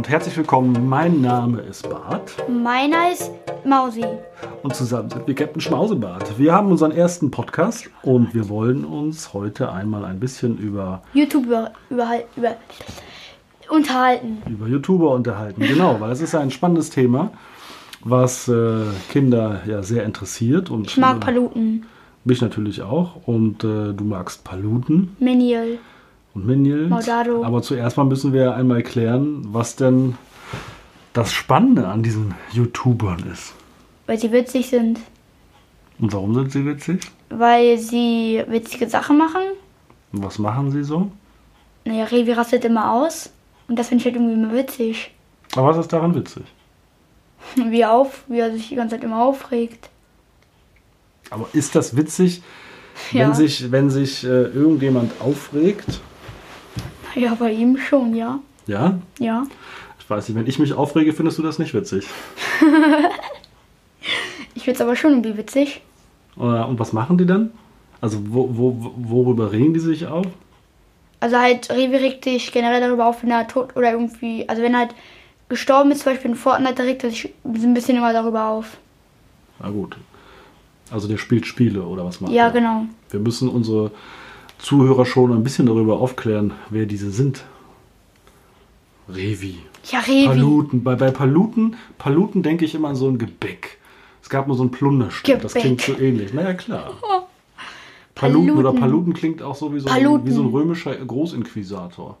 Und herzlich willkommen. Mein Name ist Bart Meiner ist Mausi. und zusammen sind wir Captain Schmausebart. Wir haben unseren ersten Podcast und wir wollen uns heute einmal ein bisschen über, YouTube über, über, über unterhalten. über YouTuber unterhalten. Genau, weil es ist ein spannendes Thema, was äh, Kinder ja sehr interessiert und Ich mag Paluten. mich natürlich auch. Und äh, du magst Paluten Menial. Und Minions. Maudado. Aber zuerst mal müssen wir einmal klären, was denn das Spannende an diesen YouTubern ist. Weil sie witzig sind. Und warum sind sie witzig? Weil sie witzige Sachen machen. Und was machen sie so? Naja, Revi rastet immer aus. Und das finde ich halt irgendwie immer witzig. Aber was ist daran witzig? Wie, auf, wie er sich die ganze Zeit immer aufregt. Aber ist das witzig, Ja. wenn sich, wenn sich äh, irgendjemand aufregt? Ja, bei ihm schon, ja. Ja? Ja. Ich weiß nicht, wenn ich mich aufrege, findest du das nicht witzig. Ich finde es aber schon irgendwie witzig. Und was machen die dann? Also wo, wo, worüber regen die sich auf? Also halt, Revi regt sich generell darüber auf, wenn er tot oder irgendwie, also wenn er halt gestorben ist, zum Beispiel in Fortnite, da regt er sich ein bisschen immer darüber auf. Na gut. Also der spielt Spiele oder was macht Ja, er? genau. Wir müssen unsere Zuhörer schon ein bisschen darüber aufklären, wer diese sind. Revi. Ja, Revi. Paluten. Bei, bei Paluten, Paluten denke ich immer an so ein Gebäck. Es gab mal so ein Plunderstück. Das klingt so ähnlich. Naja, klar. Paluten. oder Paluten. Paluten klingt auch so wie so, ein, Paluten. wie so ein römischer Großinquisitor.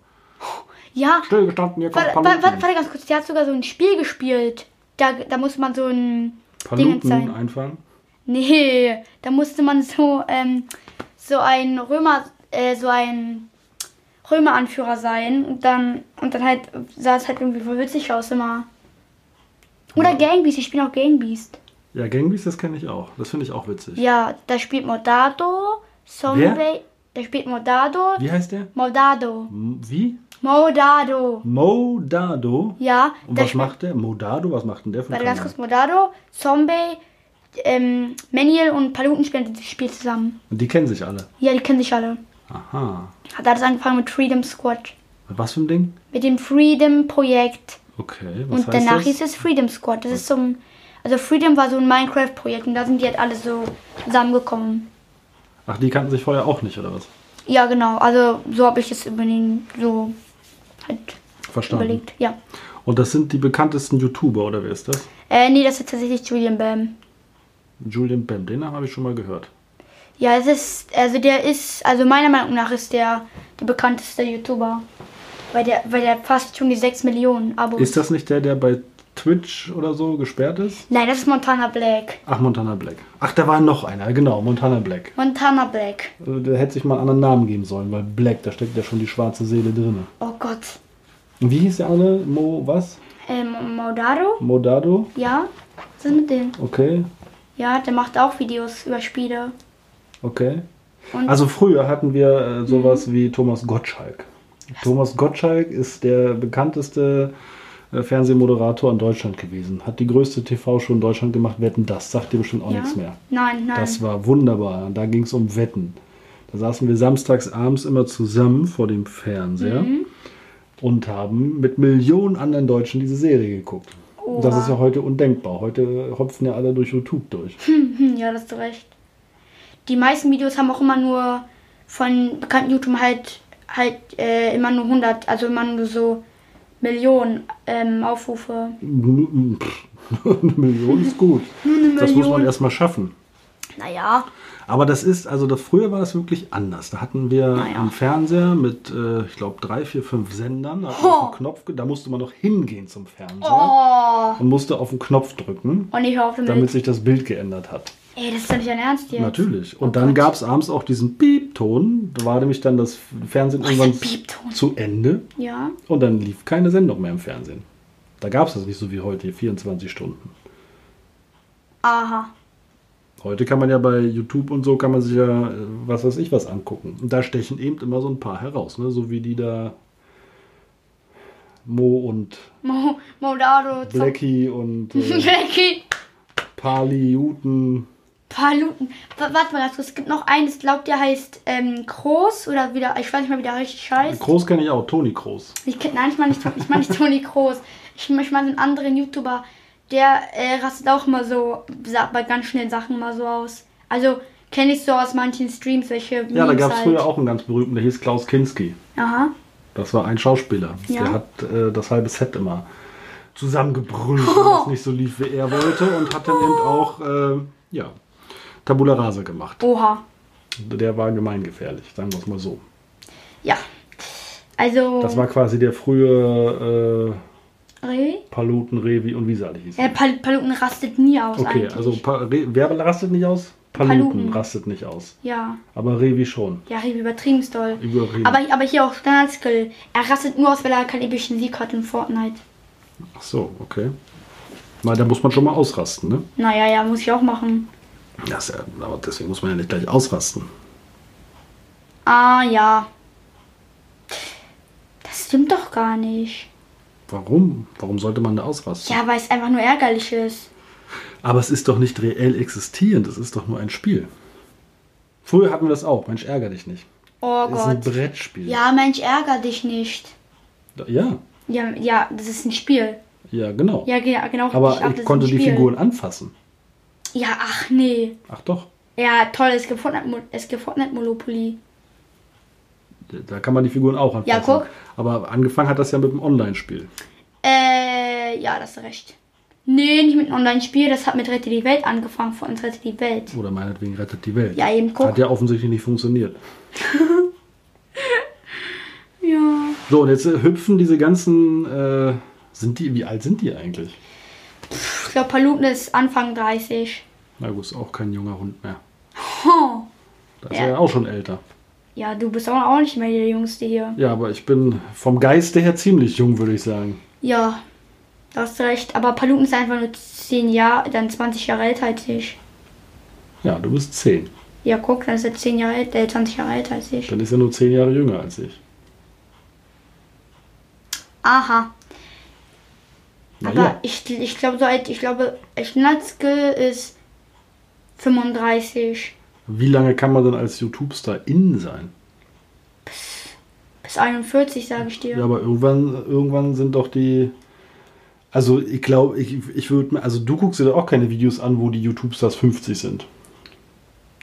Ja, Stillgestanden, hier kommt warte, Paluten. warte, warte ganz kurz, der hat sogar so ein Spiel gespielt. Da, da musste man so ein Ding sein. Paluten einfangen. Nee, da musste man so, ähm, so ein Römer, äh, so ein Römeranführer sein und dann, und dann halt sah es halt irgendwie voll witzig aus immer. Oder Gangbeast, ich spiele auch Gangbeast. Ja, Gangbeast, das kenne ich auch. Das finde ich auch witzig. Ja, da spielt Modado, Zombie, da spielt Modado, Wie heißt der? Modado, M- Wie? Modado. Modado. Ja, Und was macht der? Modado, was macht denn der für Warte ganz kurz? Modado, Zombie, ähm, Meniel und Paluten spielen das Spiel zusammen. Und die kennen sich alle. Ja, die kennen sich alle. Aha. Hat alles angefangen mit Freedom Squad. Was für ein Ding? Mit dem Freedom Projekt. Okay, was und heißt danach das? hieß es Freedom Squad. Das ist so ein. Also Freedom war so ein Minecraft-Projekt und da sind die halt alle so zusammengekommen. Ach, die kannten sich vorher auch nicht, oder was? Ja, genau. Also so habe ich es übernehmen, so halt Verstanden. überlegt. Ja. Und das sind die bekanntesten YouTuber, oder wer ist das? Äh, nee, das ist tatsächlich Julian Bam. Julian Bam, den Namen habe ich schon mal gehört. Ja, es ist, also der ist, also meiner Meinung nach ist der der bekannteste YouTuber. Weil der, weil der fast schon die 6 Millionen Abos. Ist das nicht der, der bei Twitch oder so gesperrt ist? Nein, das ist Montana Black. Ach, Montana Black. Ach, da war noch einer, genau, Montana Black. Montana Black. Also, Der hätte sich mal einen anderen Namen geben sollen, weil Black, da steckt ja schon die schwarze Seele drin. Oh Gott. Und wie hieß der andere? Mo, was? Ähm, Modaro? Modado? Ja? Was ist mit dem? Okay, Ja, der macht auch Videos über Spiele. okay. Und Also früher hatten wir äh, sowas wie Thomas Gottschalk. Thomas Gottschalk ist der bekannteste äh, Fernsehmoderator in Deutschland gewesen. Hat die größte TV-Show in Deutschland gemacht. Wetten, das sagt dir bestimmt auch ja? nichts mehr. Nein, nein. Das war wunderbar. Da ging es um Wetten. Da saßen wir samstags abends immer zusammen vor dem Fernseher Mhm. und haben mit Millionen anderen Deutschen diese Serie geguckt. Und Das Oha. ist ja heute undenkbar. Heute hopfen ja alle durch YouTube durch. Hm, ja, das hast du recht. Die meisten Videos haben auch immer nur von bekannten YouTubern halt, halt äh, immer nur 100, also immer nur so Millionen ähm, Aufrufe. Eine Million ist gut. Das muss man erstmal schaffen. Naja, Aber das ist, also das, früher war das wirklich anders. Da hatten wir Naja. einen Fernseher mit, äh, ich glaube, drei, vier, fünf Sendern. Da, den Knopf, da musste man noch hingehen zum Fernseher oh. und musste auf den Knopf drücken, Und ich auf damit. damit sich das Bild geändert hat. Ey, das ist doch nicht dein Ernst jetzt. Natürlich. Und Oh dann gab es abends auch diesen Piepton. Da war nämlich dann das Fernsehen ist irgendwann zu Ende. Ja. Und dann lief keine Sendung mehr im Fernsehen. Da gab es das nicht so wie heute, hier 24 Stunden. Aha. Heute kann man ja bei YouTube und so, kann man sich ja, äh, was weiß ich, was angucken. Und da stechen eben immer so ein paar heraus, ne? so wie die da Mo und Mo Modado. Blackie und äh, Blackie. Pali, Juten, Paluten. Warte mal, es gibt noch einen, ich glaube, der heißt ähm, Groß oder wieder, ich weiß nicht mehr, wie der richtig heißt. Groß kenne ich auch, Toni Groß. Ich kenn, nein, ich meine nicht, ich mein nicht Toni Groß. Ich, ich meine einen anderen YouTuber, der äh, rastet auch mal so bei ganz schnellen Sachen mal so aus. Also kenne ich so aus manchen Streams, welche Ja, da Memes gab es halt. früher auch einen ganz berühmten, der hieß Klaus Kinski. Aha. Das war ein Schauspieler. Ja. Der hat äh, das halbe Set immer zusammengebrüllt, weil es nicht so lief, wie er wollte. Und hat dann eben auch, äh, ja, Tabula Rasa gemacht. Oha. Der war gemeingefährlich, sagen wir es mal so. Ja. Also. Das war quasi der frühe Revi? Äh, Paluten, Revi und wie sie alle hießen. Ja, Pal Paluten rastet nie aus Okay, eigentlich. also pa Re wer rastet nicht aus? Paluten, Paluten. rastet nicht aus. Ja. Aber Revi schon. Ja, Revi übertrieben doll. Überreden. Aber, aber hier auch Standard-Skill. Er rastet nur aus, weil er keinen epischen Sieg hat in Fortnite. Ach so, okay. Mal, da muss man schon mal ausrasten, ne? Naja, ja, muss ich auch machen. Das ja, aber deswegen muss man ja nicht gleich ausrasten. Ah, ja. Das stimmt doch gar nicht. Warum? Warum sollte man da ausrasten? Ja, weil es einfach nur ärgerlich ist. Aber es ist doch nicht reell existierend, es ist doch nur ein Spiel. Früher hatten wir das auch. Mensch, ärger dich nicht. Oh Das ist ein Gott. Brettspiel. Ja, Mensch, ärger dich nicht. Ja, Ja, ja, das ist ein Spiel. ja, genau. Ja, ge- genau. Aber richtig ab, ich konnte die. Figuren anfassen. Ja, ach nee. Ach doch. Ja, toll, es gibt Fortnite, es gibt Fortnite Monopoly. Da kann man die Figuren auch anfassen. Ja, guck. Aber angefangen hat das ja mit dem Online-Spiel. Äh, ja, das ist recht. Nee, nicht mit einem Online-Spiel, das hat mit Rette die Welt angefangen, von uns Rette die Welt. Oder meinetwegen rettet die Welt. Ja, eben, guck. Hat ja offensichtlich nicht funktioniert. Ja. So, und jetzt äh, hüpfen diese ganzen. Äh, sind die, wie alt sind die eigentlich? Ich glaube, Paluten ist Anfang 30. Na gut, ist auch kein junger Hund mehr. Oh. Da ist Ja. er ja auch schon älter. Ja, du bist auch auch nicht mehr der Jüngste hier. Ja, aber ich bin vom Geiste her ziemlich jung, würde ich sagen. Ja, da hast du recht. Aber Paluten ist einfach nur 10 Jahre, dann 20 Jahre älter als ich. Ja, du bist 10. Ja, guck, dann ist er 10 Jahre älter, äh, 20 Jahre älter als ich. Dann ist er nur 10 Jahre jünger als ich. Aha. Na Aber ja. ich, ich glaube, so alt, ich glaube, Schnatzke ist 35 Wie lange kann man denn als YouTube-Star in sein? bis 41, sage ich dir. Ja, aber irgendwann, irgendwann sind doch die. Also ich glaube, ich, ich würde mir. Also du guckst dir da auch keine Videos an, wo die YouTube-Stars 50 sind.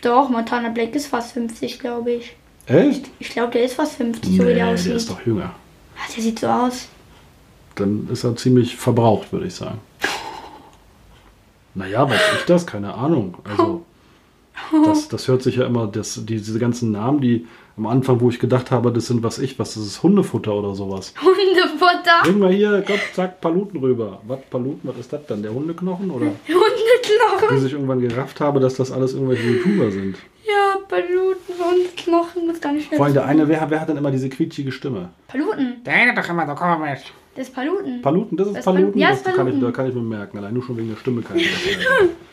Doch, Montana Black ist fast 50, glaube ich. Echt? Ich glaube, der ist fast 50, Nee, so wie der der aussieht. ist doch jünger. Ja, der sieht so aus. Dann ist er ziemlich verbraucht, würde ich sagen. Naja, weiß ich das? Keine Ahnung. Also, das, das hört sich ja immer, das, die, diese ganzen Namen, die am Anfang, wo ich gedacht habe, das sind was ich, was, das ist Hundefutter oder sowas. Hundefutter. Bring mal hier, Gott, zack, Paluten rüber. Was, Paluten, was ist das dann? Der Hundeknochen? Oder? Hundeknochen. Bis ich irgendwann gerafft habe, dass das alles irgendwelche YouTuber sind. Ja, Paluten, Hundeknochen, das gar nicht Vor allem der eine, wer, wer hat denn immer diese quietschige Stimme? Paluten, Der redet doch immer, da komm mal mit. das ist Paluten. Paluten, das ist Das ist Paluten? Paluten. Ja, das das ist kann ich, Paluten. da kann ich mir merken. Allein nur schon wegen der Stimme kann ich das merken.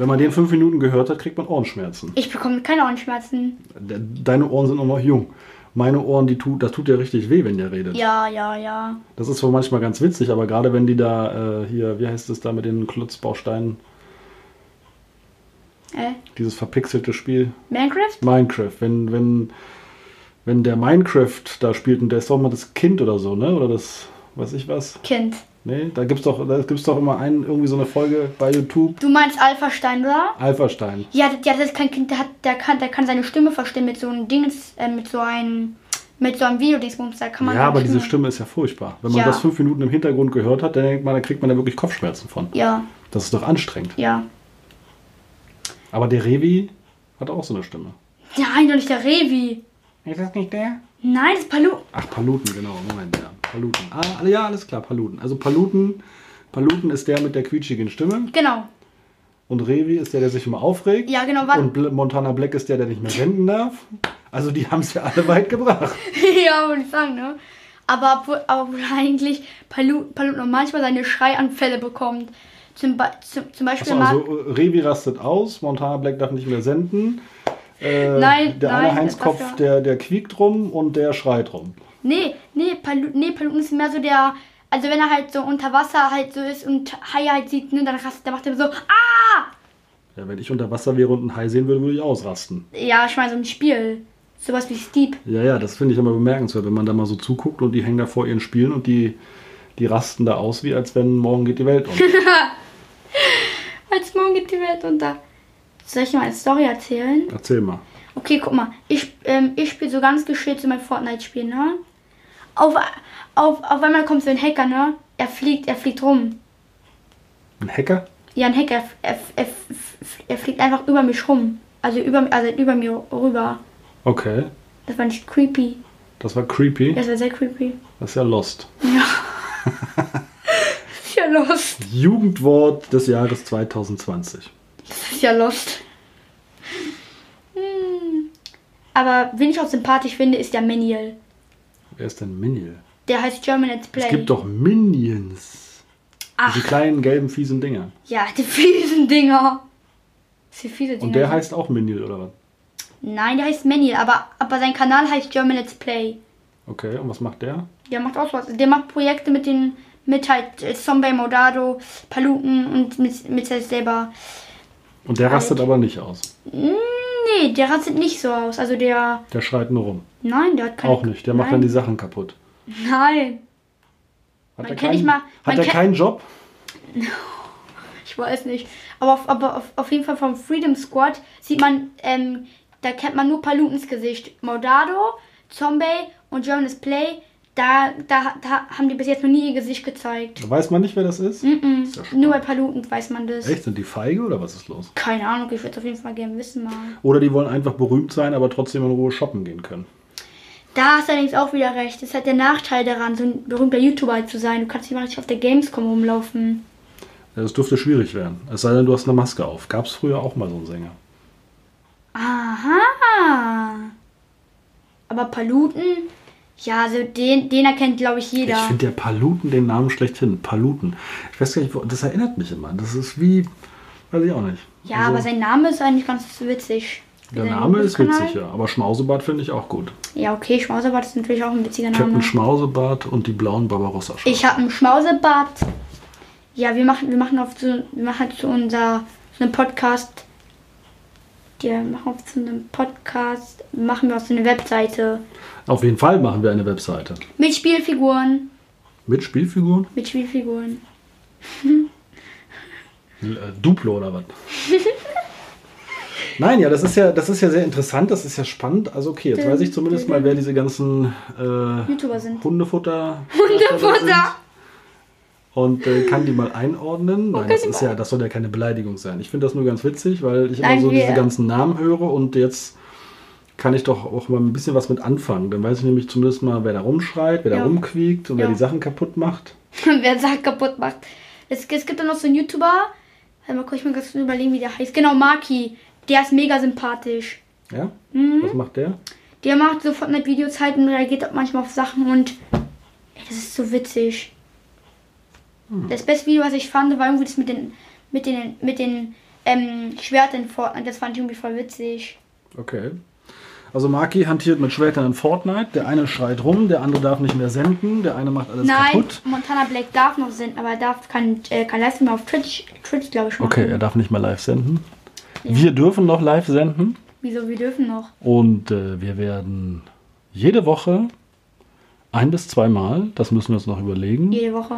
Wenn man den fünf Minuten gehört hat, kriegt man Ohrenschmerzen. Ich bekomme keine Ohrenschmerzen. De- Deine Ohren sind auch noch jung. Meine Ohren, die tut, das tut ja richtig weh, wenn der redet. Ja, ja, ja. Das ist zwar manchmal ganz witzig, aber gerade wenn die da äh, hier, wie heißt es da mit den Klotzbausteinen, Äh, dieses verpixelte Spiel, Minecraft? Minecraft, wenn, wenn, wenn der Minecraft da spielt und der ist doch mal das Kind oder so, ne? Oder das, weiß ich was. Kind. Nee, da gibt's doch, da gibt's doch immer einen, irgendwie so eine Folge bei YouTube. Du meinst Alpha-Stein, oder? Alpha-Stein. Ja, das- ja, das ist kein Kind, der, hat, der, kann, der kann seine Stimme verstehen mit so einem Dings, äh, mit so einem, mit so einem Videodingsbums, da kann man Ja, aber diese Stimme ist ja furchtbar. Wenn man Ja. das fünf Minuten im Hintergrund gehört hat, dann denkt man, da kriegt man da wirklich Kopfschmerzen von. Ja, Das ist doch anstrengend. ja. Aber der Revi hat auch so eine Stimme. Nein, doch nicht der Revi. Ist das nicht der? Nein, das ist Palu. Ach, Paluten, genau. Moment, ja. Paluten. Ah, ja, alles klar, Paluten. Also Paluten, Paluten ist der mit der quietschigen Stimme. Genau. Und Revi ist der, der sich immer aufregt. Ja, genau. Wann? Und Bl Montana Black ist der, der nicht mehr senden darf. Also die haben es ja alle weit gebracht. ja, würde ich sagen, ne? Aber obwohl, obwohl eigentlich Palu, Palu noch manchmal seine Schreianfälle bekommt. Zum, Be zum, zum Beispiel Achso, also äh, Revi rastet aus, Montana Black darf nicht mehr senden. Äh, Nein, der nein, eine Heinzkopf, der, der quiekt rum und der schreit rum. Nee, nee, Palu, nee, Paluten ist mehr so der. Also wenn er halt so unter Wasser halt so ist und Haie halt sieht, ne, dann rastet, dann macht er so, ah! Ja, wenn ich unter Wasser wäre und einen Hai sehen würde, würde ich ausrasten. Ja, ich meine so ein Spiel. Sowas wie Steep. Ja, ja, das finde ich immer bemerkenswert, wenn man da mal so zuguckt und die hängen da vor ihren Spielen und die, die rasten da aus, wie als wenn morgen geht die Welt um. Als morgen geht die Welt unter. Soll ich dir mal eine Story erzählen? Erzähl mal. Okay, guck mal. Ich, ähm, ich spiele so ganz geschickt so mein Fortnite-Spiel, ne? Auf, auf, auf einmal kommt so ein Hacker, ne? Er fliegt, er fliegt rum. Ein Hacker? Ja, ein Hacker, er, er, er fliegt einfach über mich rum. Also über, also über mir rüber. Okay. Das war nicht creepy. Das war creepy. Das war sehr creepy. Das ist ja Lost. Ist ja lost. Jugendwort des Jahres 2020. Das ist ja lost. Hm. Aber wen ich auch sympathisch finde, ist der Meniel. Wer ist denn Minion? Der heißt German Let's Play. Es gibt doch Minions. Ach, Die kleinen gelben fiesen Dinger. ja, die fiesen Dinger. Sind fiese Dinger. Und der heißt auch Minion, oder was? Nein, der heißt Meniel, aber, aber sein Kanal heißt German Let's Play. Okay, und was macht der? Der macht auch was. Der macht Projekte mit den, mit halt äh, Zombie, Modado, Paluten und mit, mit sich selber. Und der rastet aber nicht aus. Mm, Nee, der rastet nicht so aus. Also der, Der schreit nur rum. nein, der hat keine... Auch nicht. Der macht dann nein. die Sachen kaputt. Nein, Hat Man er keinen, mal- hat er keinen Job? ich weiß nicht. Aber auf, aber auf, auf jeden Fall vom Freedom Squad sieht man, ähm, da kennt man nur Palutens Gesicht. Modado, Zombie und German Play, da, da, da haben die bis jetzt noch nie ihr Gesicht gezeigt. Weiß man nicht, wer das ist? Mm Ist ja. Nur bei Paluten weiß man das. Echt? Sind die feige oder was ist los? Keine Ahnung, ich würde es auf jeden Fall gerne wissen mal. Oder die wollen einfach berühmt sein, aber trotzdem in Ruhe shoppen gehen können. Da hast du allerdings auch wieder recht. Das ist halt der Nachteil daran, so ein berühmter YouTuber zu sein. Du kannst nicht mal richtig auf der Gamescom rumlaufen. Das dürfte schwierig werden. Es sei denn, du hast eine Maske auf. Gab es früher auch mal so einen Sänger. Aha. Aber Paluten, ja, also den, den erkennt, glaube ich, jeder. Ich finde der Paluten den Namen schlechthin. Paluten. Ich weiß gar nicht, das erinnert mich immer. Das ist wie, weiß ich auch nicht. ja, Also, aber sein Name ist eigentlich ganz witzig. Der Name ist witzig, ja. Aber Schmausebart finde ich auch gut. Ja, okay, Schmausebart ist natürlich auch ein witziger Name. Schmausebart und die blauen barbarossa -Schals. Ich habe einen Schmausebart. Ja, wir machen, wir machen auf so, wir machen halt zu unser, so einem Podcast. Wir machen auf so einem Podcast, machen wir auf so eine Webseite Auf jeden Fall machen wir eine Webseite. mit Spielfiguren. Mit Spielfiguren? Mit Spielfiguren. Äh, Duplo oder was? Nein, ja, das ist ja, das ist ja sehr interessant, das ist ja spannend. Also okay, jetzt weiß ich zumindest mal, wer diese ganzen äh, YouTuber sind. Hundefutter Hundefutter. sind. Und äh, kann die mal einordnen. Nein, kann das ist ja, das soll ja keine Beleidigung sein. Ich finde das nur ganz witzig, weil ich Nein, immer so wir- diese ganzen Namen höre und jetzt kann ich doch auch mal ein bisschen was mit anfangen. Dann weiß ich nämlich zumindest mal, wer da rumschreit, wer Ja. da rumquiekt und wer Ja. die Sachen kaputt macht. Wer Sachen kaputt macht. Es, es gibt dann noch so einen YouTuber. Warte mal, kurz ich mal ganz überlegen, wie der heißt. Genau, Maki. Der ist mega sympathisch. Ja? Mhm. Was macht der? Der macht so Fortnite-Videos halt und reagiert auch manchmal auf Sachen und ey, das ist so witzig. Das beste Video, was ich fand, war irgendwie das mit den mit den mit den ähm, Schwertern in Fortnite. Das fand ich irgendwie voll witzig. Okay. Also Maki hantiert mit Schwertern in Fortnite. Der eine schreit rum, der andere darf nicht mehr senden, der eine macht alles Nein, kaputt. Montana Black darf noch senden, aber er darf kein, äh, kein Livestream auf Twitch, Twitch glaube ich, machen. Okay, er darf nicht mehr live senden. Wir dürfen noch live senden Wieso, wir dürfen noch. und äh, wir werden jede Woche ein bis zweimal, das müssen wir uns noch überlegen, Jede Woche.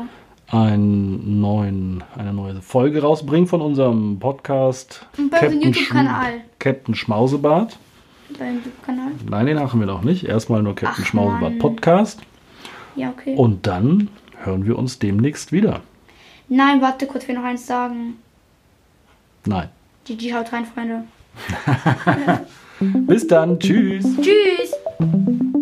einen neuen, eine neue Folge rausbringen von unserem Podcast Und bei unserem Schm- YouTube-Kanal. Captain Schmausebart. Dein YouTube-Kanal. Nein, den machen wir noch nicht. Erstmal nur Captain Ach, Mann. Podcast. Ja, okay. Und dann hören wir uns demnächst wieder. Nein, warte kurz, wir noch eins sagen. Nein. GG, haut rein, Freunde. Bis dann. Tschüss. Tschüss.